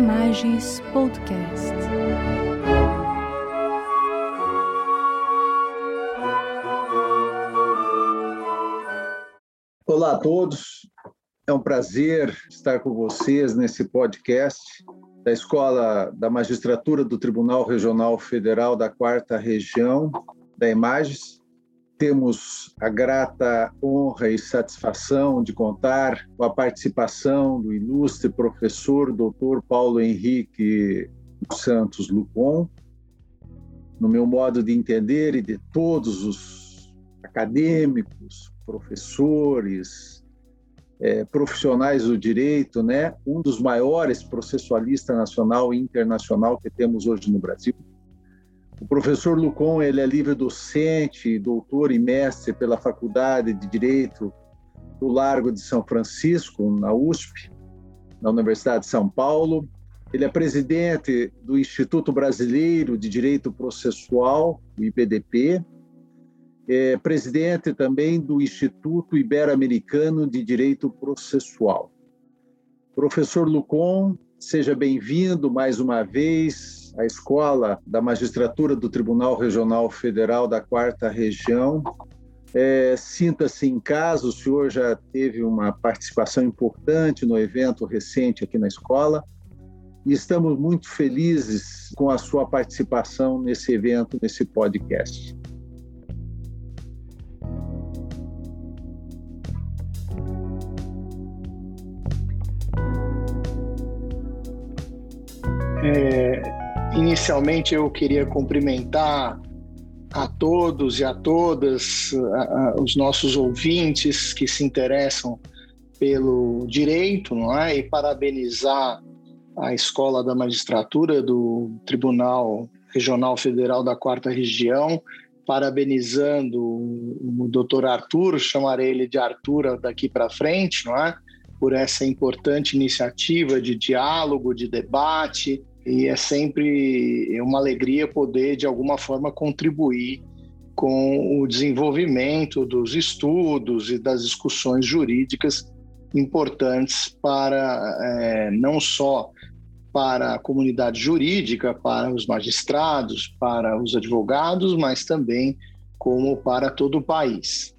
Imagens Podcast. Olá a todos, é um prazer estar com vocês nesse podcast da Escola da Magistratura do Tribunal Regional Federal da Quarta Região da Imagens temos a grata honra e satisfação de contar com a participação do ilustre professor Dr. Paulo Henrique Santos Lucon. No meu modo de entender e de todos os acadêmicos, professores, é, profissionais do direito, né, um dos maiores processualistas nacional e internacional que temos hoje no Brasil. O professor Lucon ele é livre docente, doutor e mestre pela Faculdade de Direito do Largo de São Francisco, na USP, na Universidade de São Paulo. Ele é presidente do Instituto Brasileiro de Direito Processual, o IBDP. É presidente também do Instituto Ibero-Americano de Direito Processual. Professor Lucon, seja bem-vindo mais uma vez a escola da magistratura do Tribunal Regional Federal da Quarta Região. É, Sinta-se em casa, o senhor já teve uma participação importante no evento recente aqui na escola e estamos muito felizes com a sua participação nesse evento, nesse podcast. É, Inicialmente eu queria cumprimentar a todos e a todas a, a, os nossos ouvintes que se interessam pelo direito, não é? E parabenizar a Escola da Magistratura do Tribunal Regional Federal da Quarta Região, parabenizando o, doutor Arthur, chamarei ele de Arthur daqui para frente, não é? Por essa importante iniciativa de diálogo, de debate, e é sempre uma alegria poder, de alguma forma, contribuir com o desenvolvimento dos estudos e das discussões jurídicas importantes para é, não só para a comunidade jurídica, para os magistrados, para os advogados, mas também como para todo o país.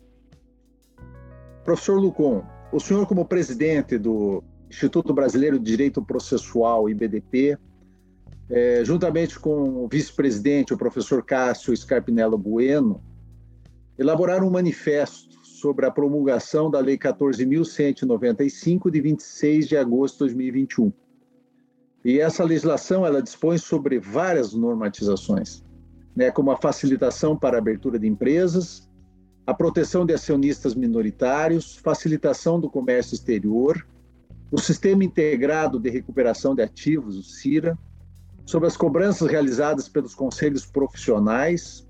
Professor Lucon, o senhor como presidente do Instituto Brasileiro de Direito Processual, IBDP, é, juntamente com o vice-presidente, o professor Cássio Scarpinello Bueno, elaboraram um manifesto sobre a promulgação da Lei 14.195, de 26 de agosto de 2021. E essa legislação ela dispõe sobre várias normatizações, né, como a facilitação para a abertura de empresas, a proteção de acionistas minoritários, facilitação do comércio exterior, o Sistema Integrado de Recuperação de Ativos, o CIRA, sobre as cobranças realizadas pelos conselhos profissionais,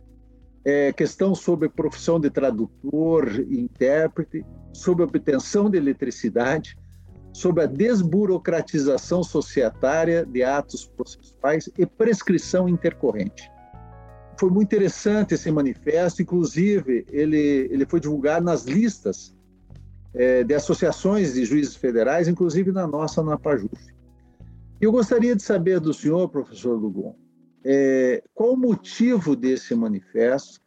é, questão sobre profissão de tradutor e intérprete, sobre obtenção de eletricidade, sobre a desburocratização societária de atos processuais e prescrição intercorrente. Foi muito interessante esse manifesto, inclusive ele, ele foi divulgado nas listas é, de associações de juízes federais, inclusive na nossa, na PAJUF. Eu gostaria de saber do senhor, professor Lugon, é, qual o motivo desse manifesto,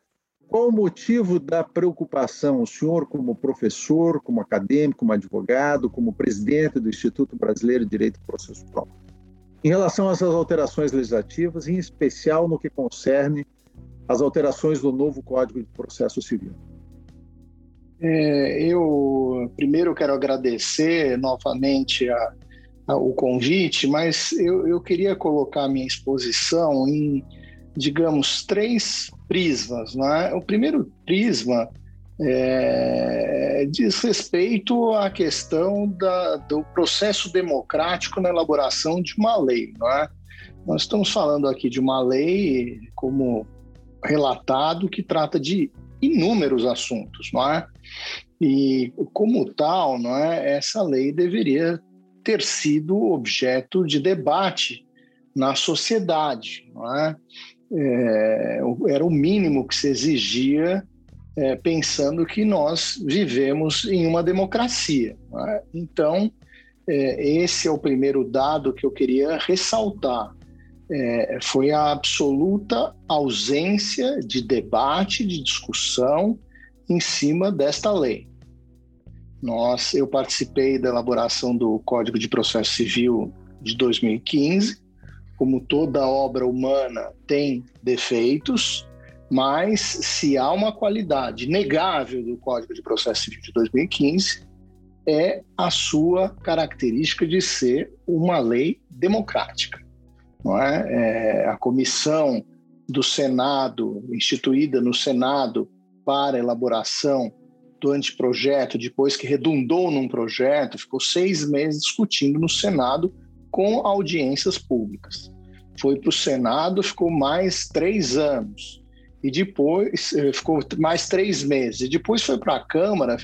qual o motivo da preocupação, o senhor como professor, como acadêmico, como advogado, como presidente do Instituto Brasileiro de Direito Processual, em relação a essas alterações legislativas, em especial no que concerne as alterações do novo Código de Processo Civil? É, eu primeiro quero agradecer novamente a, o convite, mas eu, eu queria colocar minha exposição em, digamos, três prismas. Né? O primeiro prisma é, diz respeito à questão da, do processo democrático na elaboração de uma lei. Não é? Nós estamos falando aqui de uma lei, como relatado, que trata de inúmeros assuntos, não é? E como tal, não é? Essa lei deveria ter sido objeto de debate na sociedade. É? É, era o mínimo que se exigia, é, pensando que nós vivemos em uma democracia. É? Então, é, esse é o primeiro dado que eu queria ressaltar. É, foi a absoluta ausência de debate, de discussão em cima desta lei. Nós, eu participei da elaboração do Código de Processo Civil de 2015. Como toda obra humana tem defeitos, mas se há uma qualidade negável do Código de Processo Civil de 2015, é a sua característica de ser uma lei democrática. Não é? é a comissão do Senado, instituída no Senado para elaboração do anteprojeto, depois que redundou num projeto, ficou seis meses discutindo no Senado com audiências públicas. Foi para o Senado, ficou mais três anos. E depois eh, ficou mais três meses. E depois foi para a Câmara,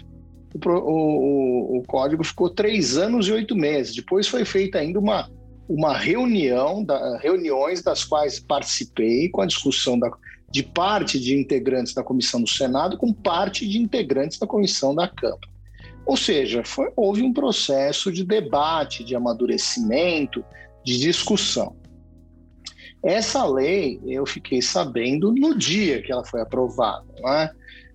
o, o, o, código ficou três anos e oito meses. Depois foi feita ainda uma, uma reunião, da, reuniões das quais participei com a discussão da, de parte de integrantes da comissão do Senado com parte de integrantes da comissão da Câmara. Ou seja, foi, houve um processo de debate, de amadurecimento, de discussão. Essa lei eu fiquei sabendo no dia que ela foi aprovada. Não é?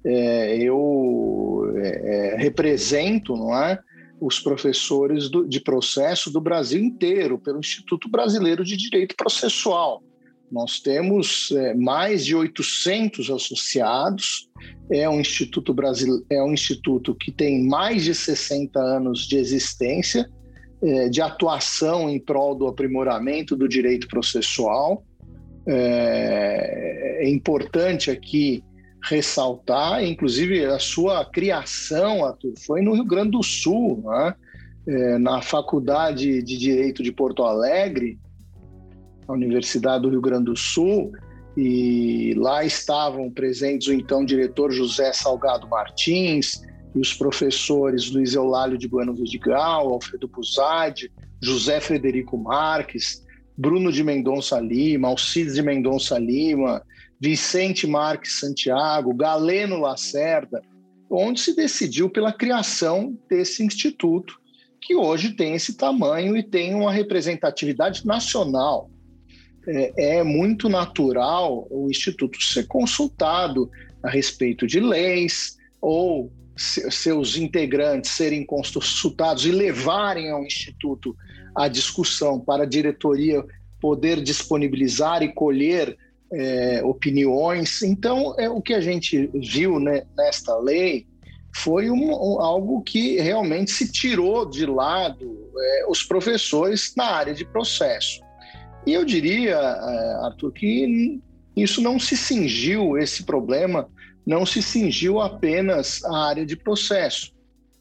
É, eu é, é represento não é, os professores do, de processo do Brasil inteiro, pelo Instituto Brasileiro de Direito Processual. Nós temos é, mais de 800 associados. É um instituto brasileiro, é um instituto que tem mais de 60 anos de existência, é, de atuação em prol do aprimoramento do direito processual. É, é importante aqui ressaltar, inclusive a sua criação, Arthur, foi no Rio Grande do Sul, né? é, na Faculdade de Direito de Porto Alegre, a Universidade do Rio Grande do Sul, e lá estavam presentes o então diretor José Salgado Martins e os professores Luiz Eulálio de Bueno Vidigal, Alfredo Puzade, José Frederico Marques, Bruno de Mendonça Lima, Alcides de Mendonça Lima, Vicente Marques Santiago, Galeno Lacerda, onde se decidiu pela criação desse instituto, que hoje tem esse tamanho e tem uma representatividade nacional é, é muito natural o Instituto ser consultado a respeito de leis ou seus integrantes serem consultados e levarem ao Instituto a discussão para a diretoria poder disponibilizar e colher é, opiniões. Então, é, o que a gente viu né, nesta lei foi um, um, algo que realmente se tirou de lado é, os professores na área de processo. E eu diria, é, Arthur, que isso não se cingiu, esse problema não se cingiu apenas à área de processo,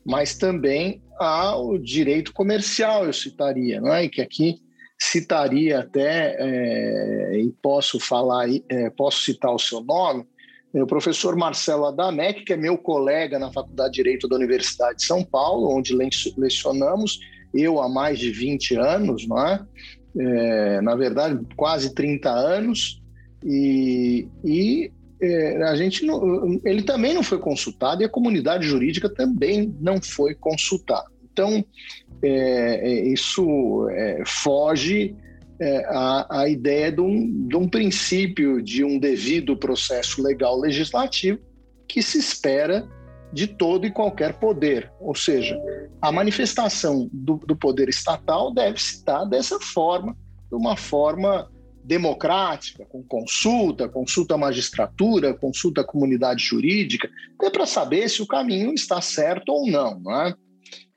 mas também ao direito comercial, eu citaria, não é? E que aqui citaria até, é, e posso falar, é, posso citar o seu nome, o professor Marcelo Adamec, que é meu colega na Faculdade de Direito da Universidade de São Paulo, onde lecionamos, eu há mais de 20 anos, não é? É, na verdade, quase 30 anos, e, e é, a gente não, ele também não foi consultado e a comunidade jurídica também não foi consultada. Então, é, é isso é, foge é, à, à, ideia de um, de um princípio de um devido processo legal legislativo que se espera de todo e qualquer poder. Ou seja, a manifestação do, do poder estatal deve se dessa forma, de uma forma democrática, com consulta, consulta à magistratura, consulta à comunidade jurídica, até para saber se o caminho está certo ou não. não é?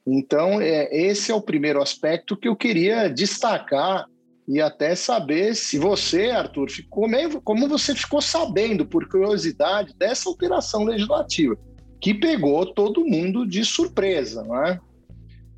Então, é, esse é o primeiro aspecto que eu queria destacar e até saber se você, Arthur, ficou meio, como você ficou sabendo, por curiosidade, dessa alteração legislativa que pegou todo mundo de surpresa, não é?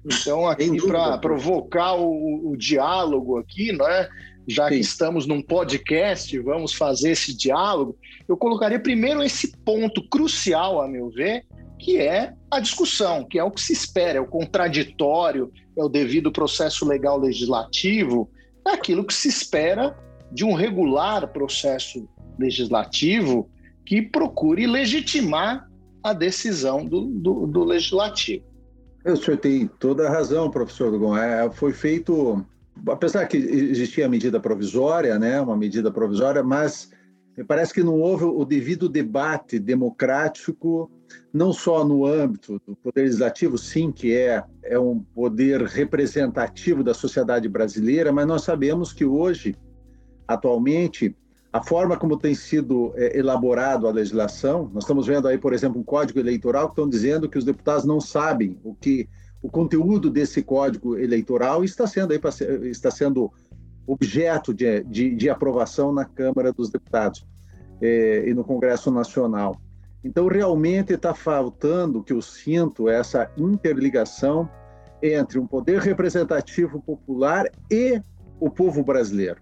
Então, aqui para provocar o, o, diálogo aqui, não é? já Sim. que estamos num podcast, vamos fazer esse diálogo, eu colocaria primeiro esse ponto crucial, a meu ver, que é a discussão, que é o que se espera, é o contraditório, é o devido processo legal legislativo, é aquilo que se espera de um regular processo legislativo que procure legitimar a decisão do, do, do legislativo. O senhor tem toda a razão, professor Dugon. É, foi feito, apesar que existia a medida provisória, né, uma medida provisória, mas me parece que não houve o devido debate democrático, não só no âmbito do Poder Legislativo, sim, que é, é um poder representativo da sociedade brasileira, mas nós sabemos que hoje, atualmente, a forma como tem sido é, elaborado a legislação, nós estamos vendo aí, por exemplo, um código eleitoral que estão dizendo que os deputados não sabem o que o conteúdo desse código eleitoral está sendo aí está sendo objeto de, de, de aprovação na Câmara dos Deputados é, e no Congresso Nacional. Então, realmente está faltando, que eu sinto, essa interligação entre um poder representativo popular e o povo brasileiro.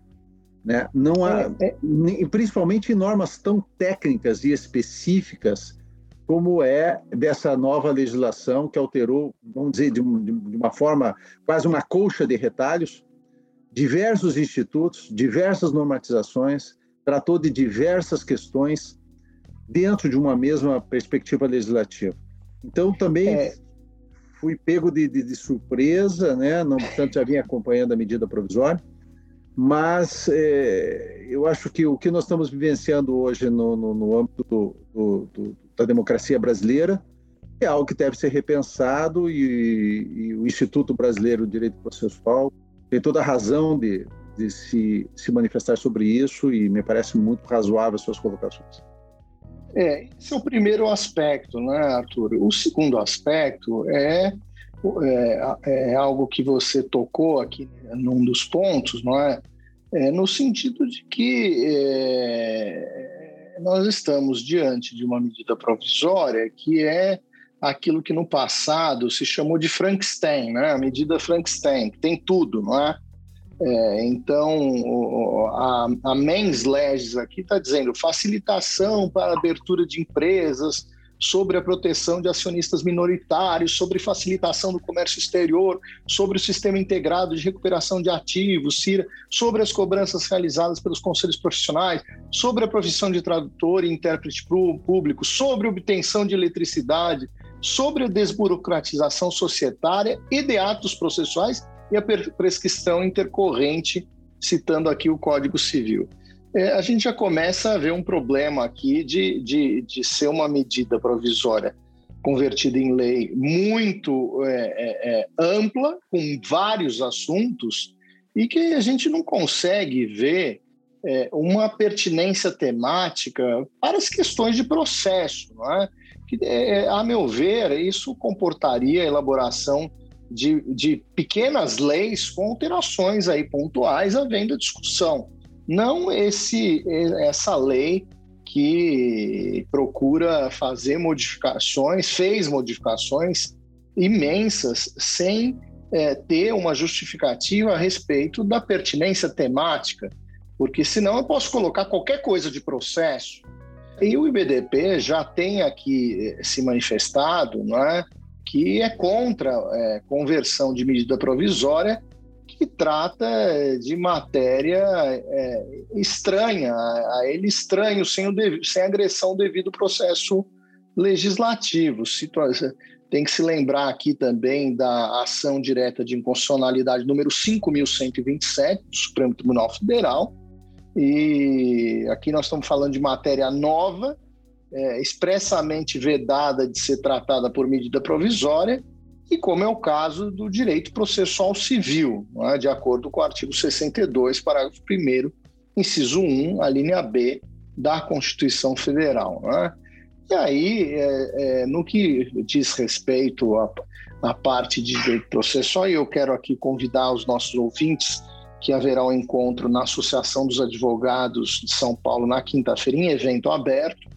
Né? Não há, é, é. principalmente normas tão técnicas e específicas como é dessa nova legislação que alterou, vamos dizer, de, de uma forma quase uma colcha de retalhos, diversos institutos, diversas normatizações, tratou de diversas questões dentro de uma mesma perspectiva legislativa. Então, também é. fui pego de, de, de surpresa, né? não obstante já vinha acompanhando a medida provisória, mas é, eu acho que o que nós estamos vivenciando hoje no, no, no âmbito do, do, do, da democracia brasileira é algo que deve ser repensado e, e, o Instituto Brasileiro de Direito Processual tem toda a razão de, de se, se manifestar sobre isso e me parece muito razoável as suas colocações. É, esse é o primeiro aspecto, né, Arthur? O segundo aspecto é é, é, algo que você tocou aqui num dos pontos, não é? é no sentido de que é, nós estamos diante de uma medida provisória que é aquilo que no passado se chamou de Frankenstein, né? A medida Frankenstein, que tem tudo, não é? é então, a, a Mens Legis aqui está dizendo facilitação para abertura de empresas, sobre a proteção de acionistas minoritários, sobre facilitação do comércio exterior, sobre o sistema integrado de recuperação de ativos, CIRA, sobre as cobranças realizadas pelos conselhos profissionais, sobre a profissão de tradutor e intérprete público, sobre obtenção de eletricidade, sobre a desburocratização societária e de atos processuais e a prescrição intercorrente, citando aqui o Código Civil é, a gente já começa a ver um problema aqui de, de, de ser uma medida provisória convertida em lei muito é, é, é, ampla, com vários assuntos, e que a gente não consegue ver é, uma pertinência temática para as questões de processo. É? Que, é, a meu ver, isso comportaria a elaboração de, de pequenas leis com alterações aí pontuais, havendo discussão não esse essa lei que procura fazer modificações, fez modificações imensas sem é, ter uma justificativa a respeito da pertinência temática, porque senão eu posso colocar qualquer coisa de processo. E o IBDP já tem aqui é, se manifestado, não é, que é contra é, conversão de medida provisória que trata de matéria é, estranha, a ele estranho, sem, o sem agressão devido ao processo legislativo. Tem que se lembrar aqui também da ação direta de inconstitucionalidade número 5.127 do Supremo Tribunal Federal. E aqui nós estamos falando de matéria nova, é, expressamente vedada de ser tratada por medida provisória, e como é o caso do direito processual civil, é? de acordo com o artigo 62, parágrafo 1 inciso 1, a linha B da Constituição Federal. É? E aí, é, é, no que diz respeito à, à parte de direito processual, eu quero aqui convidar os nossos ouvintes que haverá um encontro na Associação dos Advogados de São Paulo na quinta-feira, em evento aberto,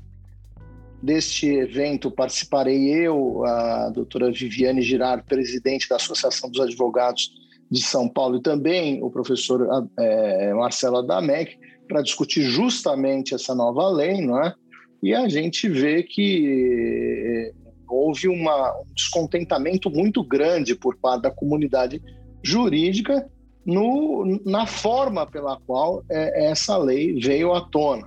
Deste evento participarei eu, a doutora Viviane Girard, presidente da Associação dos Advogados de São Paulo, e também o professor é, Marcelo Adamec, para discutir justamente essa nova lei, não é? E a gente vê que é, houve uma, um descontentamento muito grande por parte da comunidade jurídica no, na forma pela qual é, essa lei veio à tona.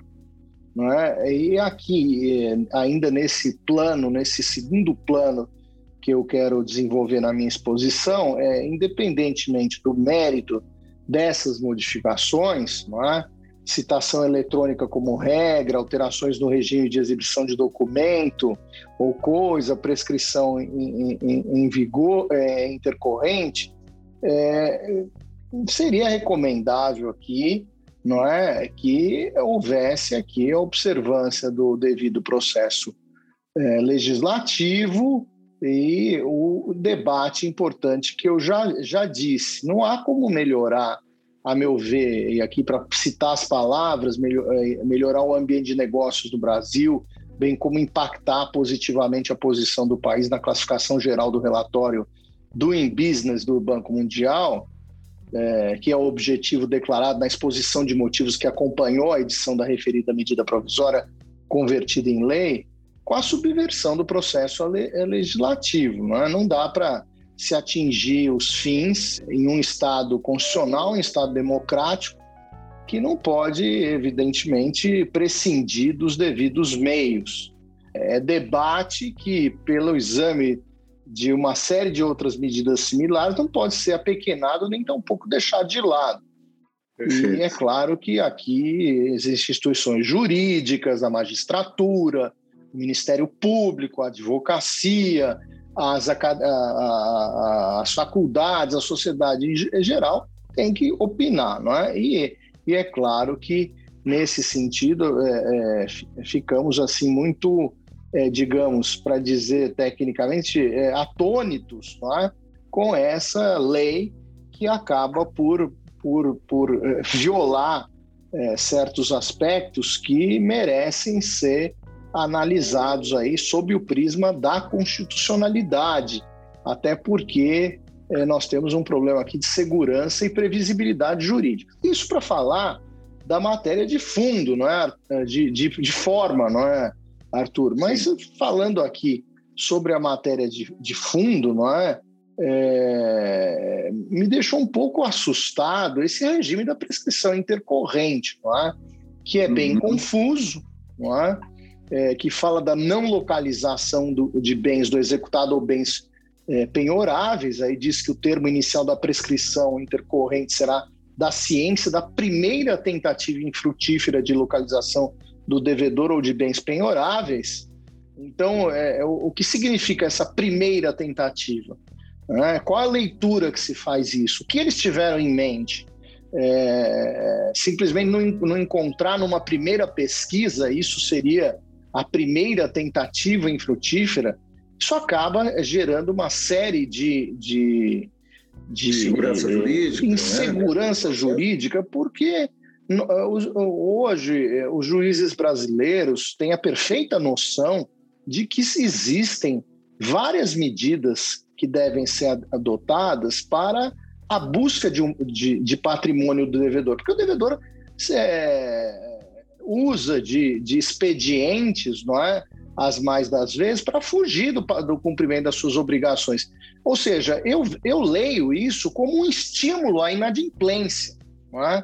É? E aqui, ainda nesse plano, nesse segundo plano que eu quero desenvolver na minha exposição é, independentemente do mérito dessas modificações, é? citação eletrônica como regra, alterações no regime de exibição de documento ou coisa, prescrição em, em, em vigor é, intercorrente, é, seria recomendável aqui não é que houvesse aqui a observância do devido processo é, legislativo e o debate importante que eu já, já disse. Não há como melhorar a meu ver, e aqui para citar as palavras, eh, melhorar o ambiente de negócios do Brasil, bem como impactar positivamente a posição do país na classificação geral do relatório Doing Business do Banco Mundial, é, que é o objetivo declarado na exposição de motivos que acompanhou a edição da referida medida provisória convertida em lei, com a subversão do processo legislativo. Não, é? não dá para se atingir os fins em um Estado constitucional, um Estado democrático, que não pode, evidentemente, prescindir dos devidos meios. É debate que, pelo exame de uma série de outras medidas similares, não pode ser apequenado nem tampouco deixado de lado. Perfeito. E é claro que aqui existem instituições jurídicas, a magistratura, o Ministério Público, a advocacia, as, a, a, as faculdades, a sociedade em geral tem que opinar, não é? E, e é claro que nesse sentido é, é, ficamos assim muito, é, digamos, para dizer tecnicamente, é, atônitos, é? Com essa lei que acaba por, por, por é, violar é, certos aspectos que merecem ser analisados aí sob o prisma da constitucionalidade, até porque é, nós temos um problema aqui de segurança e previsibilidade jurídica. Isso para falar da matéria de fundo, não é? De, de, de, forma, não é, Arthur? Mas Sim. falando aqui sobre a matéria de, de fundo, não é? é? me deixou um pouco assustado esse regime da prescrição intercorrente, não é? que é bem uhum. confuso, não é? é, que fala da não localização do, de bens do executado ou bens é, penhoráveis, aí diz que o termo inicial da prescrição intercorrente será da ciência da primeira tentativa infrutífera de localização do devedor ou de bens penhoráveis. Então, é, é o, o, que significa essa primeira tentativa? É, qual a leitura que se faz isso? O que eles tiveram em mente? É, simplesmente não, não encontrar numa primeira pesquisa, isso seria a primeira tentativa infrutífera, isso acaba gerando uma série de, de, de insegurança jurídica, insegurança né? jurídica, porque hoje os juízes brasileiros têm a perfeita noção de que existem várias medidas que devem ser adotadas para a busca de, um, de, de patrimônio do devedor, porque o devedor é, usa de, de expedientes, não é? As mais das vezes, para fugir do, do cumprimento das suas obrigações. Ou seja, eu, eu leio isso como um estímulo à inadimplência. Não é?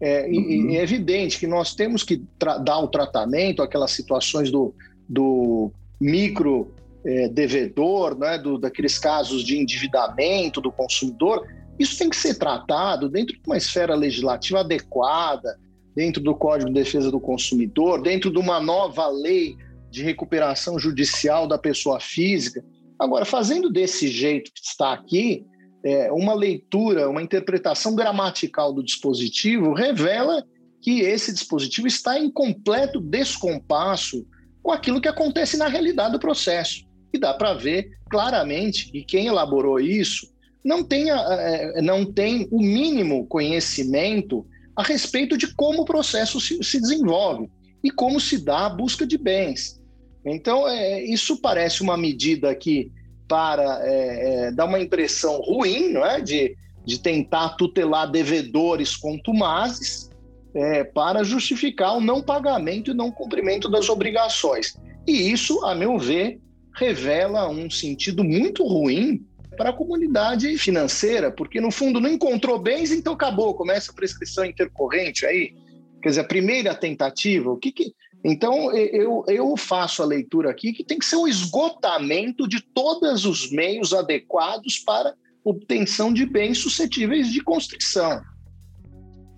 É, uhum. é evidente que nós temos que dar o tratamento àquelas situações do, do micro é, devedor, né, do, daqueles casos de endividamento do consumidor. Isso tem que ser tratado dentro de uma esfera legislativa adequada, dentro do Código de Defesa do Consumidor, dentro de uma nova lei de recuperação judicial da pessoa física. Agora, fazendo desse jeito que está aqui, é, uma leitura, uma interpretação gramatical do dispositivo revela que esse dispositivo está em completo descompasso com aquilo que acontece na realidade do processo. E dá para ver claramente que quem elaborou isso não tem, é, não tem o mínimo conhecimento a respeito de como o processo se, se desenvolve e como se dá a busca de bens. Então, é, isso parece uma medida que, para é, é, dar uma impressão ruim, não é? de, de tentar tutelar devedores contumazes, é, para justificar o não pagamento e não cumprimento das obrigações. E isso, a meu ver, revela um sentido muito ruim para a comunidade financeira, porque no fundo não encontrou bens, então acabou, começa a prescrição intercorrente aí. Quer dizer, a primeira tentativa, o que, que Então, eu, eu faço a leitura aqui que tem que ser o esgotamento de todos os meios adequados para obtenção de bens suscetíveis de constrição.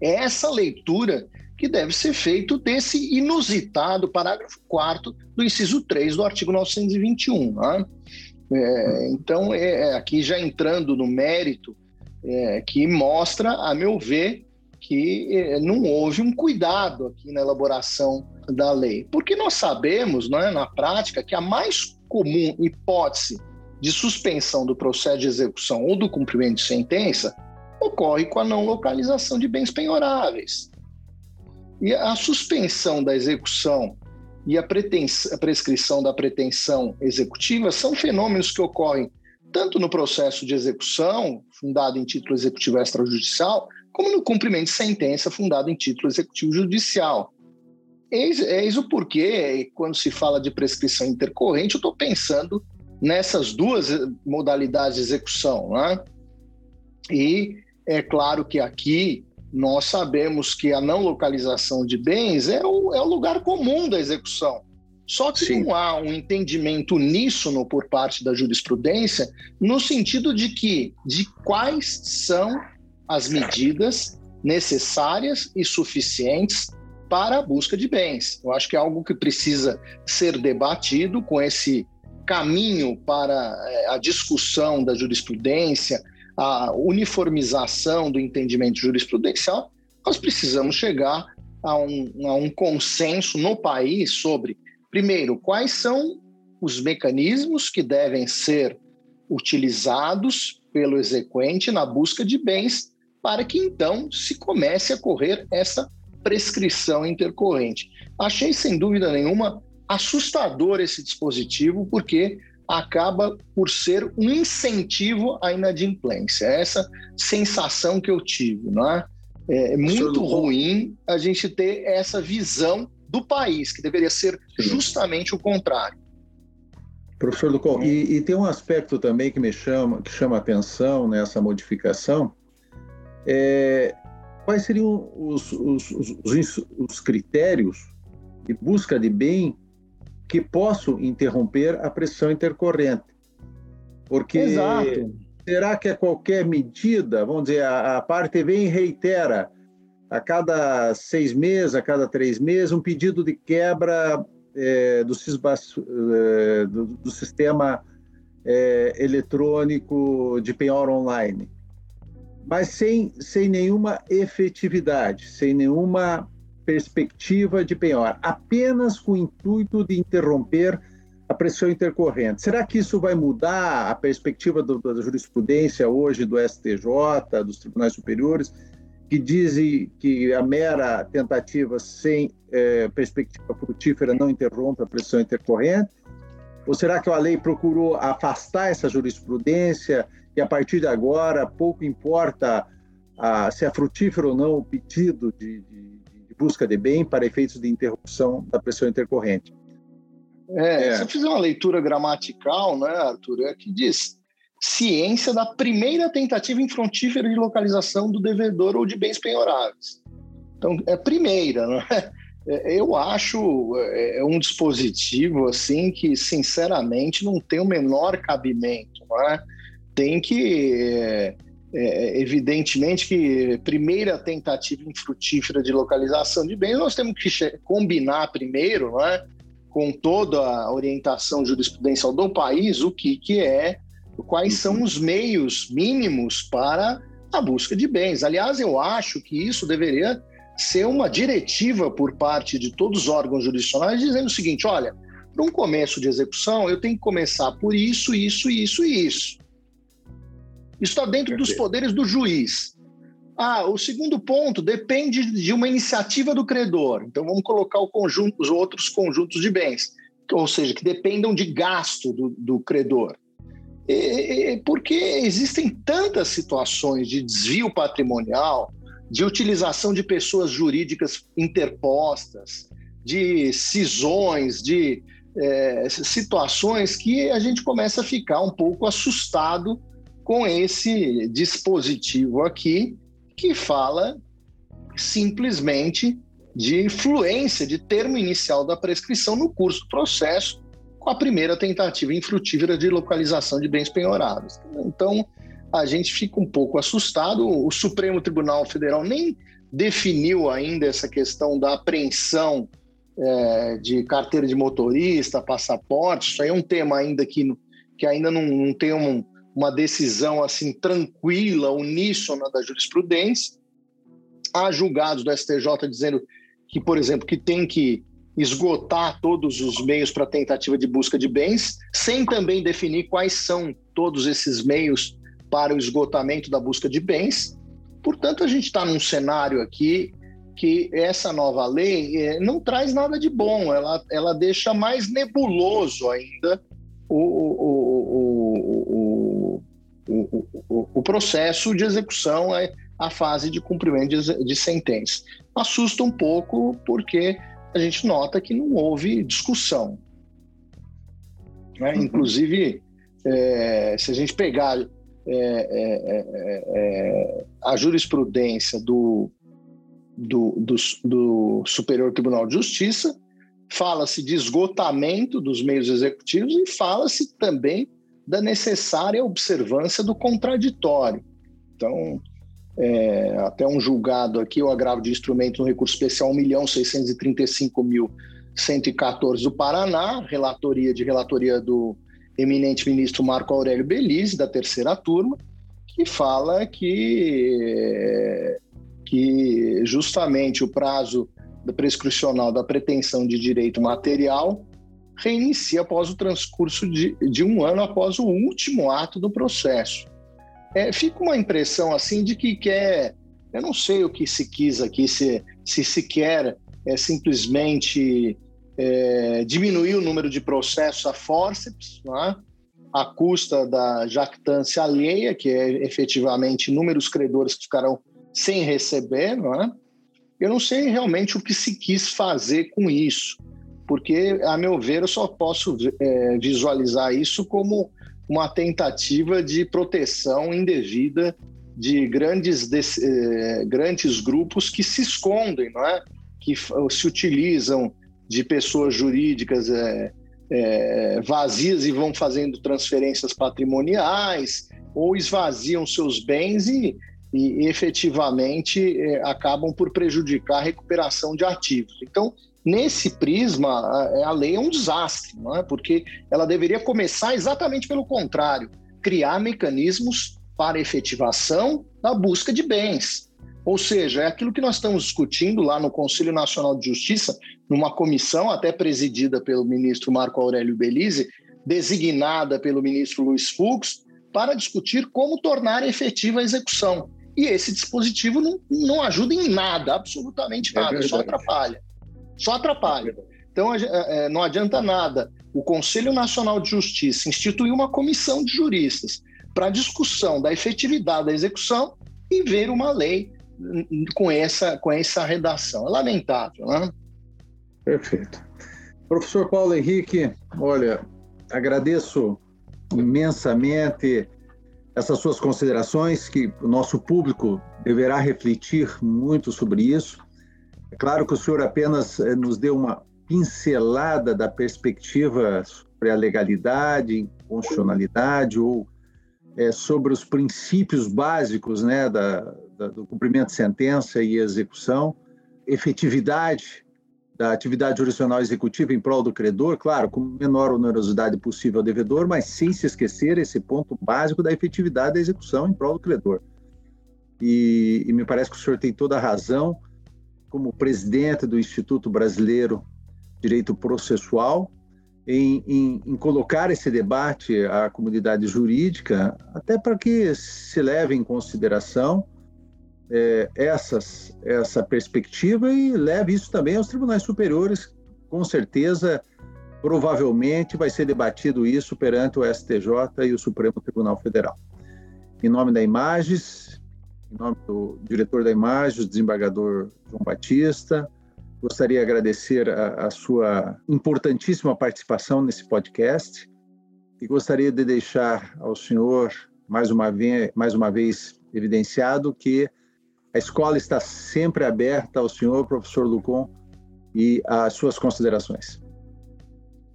É essa leitura que deve ser feito desse inusitado parágrafo 4 do inciso 3 do artigo 921. Né? É, então, é, é, aqui já entrando no mérito, é, que mostra, a meu ver, que é, não houve um cuidado aqui na elaboração da lei. Porque nós sabemos, né, na prática, que a mais comum hipótese de suspensão do processo de execução ou do cumprimento de sentença ocorre com a não localização de bens penhoráveis. E a suspensão da execução e a, a prescrição da pretensão executiva são fenômenos que ocorrem tanto no processo de execução, fundado em título executivo extrajudicial, como no cumprimento de sentença, fundado em título executivo judicial. Eis, eis o porquê, quando se fala de prescrição intercorrente, eu estou pensando nessas duas modalidades de execução. Né? E é claro que aqui nós sabemos que a não localização de bens é o, é o lugar comum da execução. Só que Sim. não há um entendimento uníssono por parte da jurisprudência no sentido de que de quais são as medidas necessárias e suficientes para a busca de bens. Eu acho que é algo que precisa ser debatido com esse caminho para eh, a discussão da jurisprudência, a uniformização do entendimento jurisprudencial, nós precisamos chegar a um, a um consenso no país sobre, primeiro, quais são os mecanismos que devem ser utilizados pelo exequente na busca de bens, para que então se comece a correr essa prescrição intercorrente. Achei, sem dúvida nenhuma, assustador esse dispositivo, porque acaba por ser um incentivo à inadimplência. É essa sensação que eu tive, não é? É, é muito ruim a gente ter essa visão do país, que deveria ser justamente o contrário. Professor Lucon, e, e, tem um aspecto também que me chama, que chama atenção nessa modificação. É, quais seriam os, os, os, os critérios de busca de bem que possam interromper a pressão intercorrente. Porque Exato. será que é qualquer medida, vamos dizer, a, a parte vem e reitera a cada seis meses, a cada três meses, um pedido de quebra é, do, é, do, do, sistema é, eletrônico de penhor online, mas sem, sem nenhuma efetividade, sem nenhuma perspectiva de penhor, apenas com o intuito de interromper a pressão intercorrente. Será que isso vai mudar a perspectiva do, da jurisprudência hoje do STJ, dos tribunais superiores, que dizem que a mera tentativa sem é, perspectiva frutífera não interrompe a pressão intercorrente? Ou será que a lei procurou afastar essa jurisprudência e a partir de agora pouco importa a, se é frutífero ou não o pedido de, de busca de bem para efeitos de interrupção da pressão intercorrente. É, é. se eu fizer uma leitura gramatical, né, Arthur, é que diz ciência da primeira tentativa infrontífera de localização do devedor ou de bens penhoráveis. Então, é primeira, não é? é eu acho é, é um dispositivo assim que, sinceramente, não tem o menor cabimento. Não é? Tem que é, é, evidentemente que primeira tentativa infrutífera de localização de bens, nós temos que combinar primeiro, né, com toda a orientação jurisprudencial do país, o que, que é, quais são os meios mínimos para a busca de bens. Aliás, eu acho que isso deveria ser uma diretiva por parte de todos os órgãos jurisdicionais, dizendo o seguinte: olha, para um começo de execução, eu tenho que começar por isso, isso, isso e isso. Isso está dentro dos poderes do juiz. Ah, o segundo ponto depende de uma iniciativa do credor. Então vamos colocar conjunto, os outros conjuntos de bens, ou seja, que dependam de gasto do, do credor. E, porque existem tantas situações de desvio patrimonial, de utilização de pessoas jurídicas interpostas, de cisões, de é, situações que a gente começa a ficar um pouco assustado com esse dispositivo aqui que fala simplesmente de influência de termo inicial da prescrição no curso do processo, com a primeira tentativa infrutífera de localização de bens penhorados. Então, a gente fica um pouco assustado. O Supremo Tribunal Federal nem definiu ainda essa questão da apreensão é, de carteira de motorista, passaporte. Isso aí é um tema ainda que, que ainda não, não tem um, uma decisão assim tranquila, uníssona da jurisprudência. Há julgados do STJ dizendo que, por exemplo, que tem que esgotar todos os meios para tentativa de busca de bens, sem também definir quais são todos esses meios para o esgotamento da busca de bens. Portanto, a gente está num cenário aqui que essa nova lei eh, não traz nada de bom, ela, ela deixa mais nebuloso ainda o, o, o, o, o processo de execução, a fase de cumprimento de, de sentença. Assusta um pouco porque a gente nota que não houve discussão. Né? Uhum. Inclusive, é, se a gente pegar é, é, a jurisprudência do, do, do, do Superior Tribunal de Justiça, fala-se de esgotamento dos meios executivos e fala-se também da necessária observância do contraditório. Então, é, até um julgado aqui, o agravo de instrumento no recurso especial 1.635.114 do Paraná, relatoria de relatoria do eminente ministro Marco Aurélio Belize, da terceira turma, que fala que, que justamente o prazo prescricional da pretensão de direito material reinicia após o transcurso de, de um ano após o último ato do processo é, fica uma impressão assim de que quer, eu não sei o que se quis aqui, se se, se quer é, simplesmente é, diminuir o número de processos a forceps, é? à custa da jactância alheia, que é efetivamente inúmeros credores que ficarão sem receber, não é? Eu não sei realmente o que se quis fazer com isso, porque, a meu ver, eu só posso é, visualizar isso como uma tentativa de proteção indevida de grandes, de, eh, grandes grupos que se escondem, não é? que se utilizam de pessoas jurídicas eh, eh, vazias e vão fazendo transferências patrimoniais ou esvaziam seus bens e, e efetivamente eh, acabam por prejudicar a recuperação de ativos. Então, Nesse prisma, a, a lei é um desastre, não é? porque ela deveria começar exatamente pelo contrário criar mecanismos para efetivação da busca de bens. Ou seja, é aquilo que nós estamos discutindo lá no Conselho Nacional de Justiça, numa comissão até presidida pelo ministro Marco Aurélio Belize, designada pelo ministro Luiz Fux, para discutir como tornar efetiva a execução. E esse dispositivo não, não ajuda em nada, absolutamente é nada, é só atrapalha só atrapalha. Então, é, não adianta nada o Conselho Nacional de Justiça instituir uma comissão de juristas para discussão da efetividade da execução e ver uma lei com essa, com essa redação. É lamentável, né? Perfeito. Professor Paulo Henrique, olha, agradeço imensamente essas suas considerações, que o nosso público deverá refletir muito sobre isso. É claro que o senhor apenas eh, nos deu uma pincelada da perspectiva sobre a legalidade, constitucionalidade ou é, sobre os princípios básicos né, da, da, do cumprimento de sentença e execução, efetividade da atividade jurisdicional executiva em prol do credor, claro, com menor onerosidade possível ao devedor, mas sem se esquecer esse ponto básico da efetividade da execução em prol do credor. E, e me parece que o senhor tem toda a razão como presidente do Instituto Brasileiro de Direito Processual, em, em, em, colocar esse debate à comunidade jurídica, até para que se leve em consideração é, essas, essa perspectiva e leve isso também aos tribunais superiores. Com certeza, provavelmente vai ser debatido isso perante o STJ e o Supremo Tribunal Federal. Em nome da Imagens, em nome do diretor da imagem, o desembargador João Batista. Gostaria de agradecer a, a sua importantíssima participação nesse podcast e gostaria de deixar ao senhor mais uma vez, mais uma vez evidenciado que A escola está sempre aberta ao senhor, professor Lucon, e às suas considerações.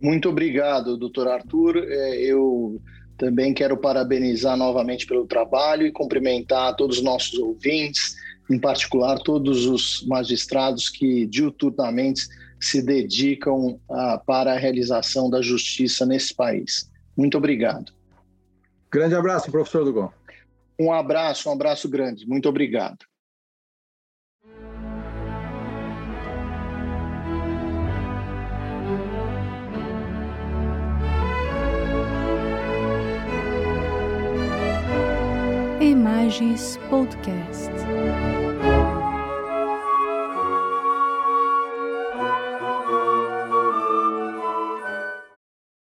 Muito obrigado, doutor Arthur. É, eu também quero parabenizar novamente pelo trabalho e cumprimentar todos os nossos ouvintes, em particular todos os magistrados que diuturnamente se dedicam a, para a realização da justiça nesse país. Muito obrigado. Grande abraço, professor Dugon. Um abraço, um abraço grande. Muito obrigado. Imagens Podcast.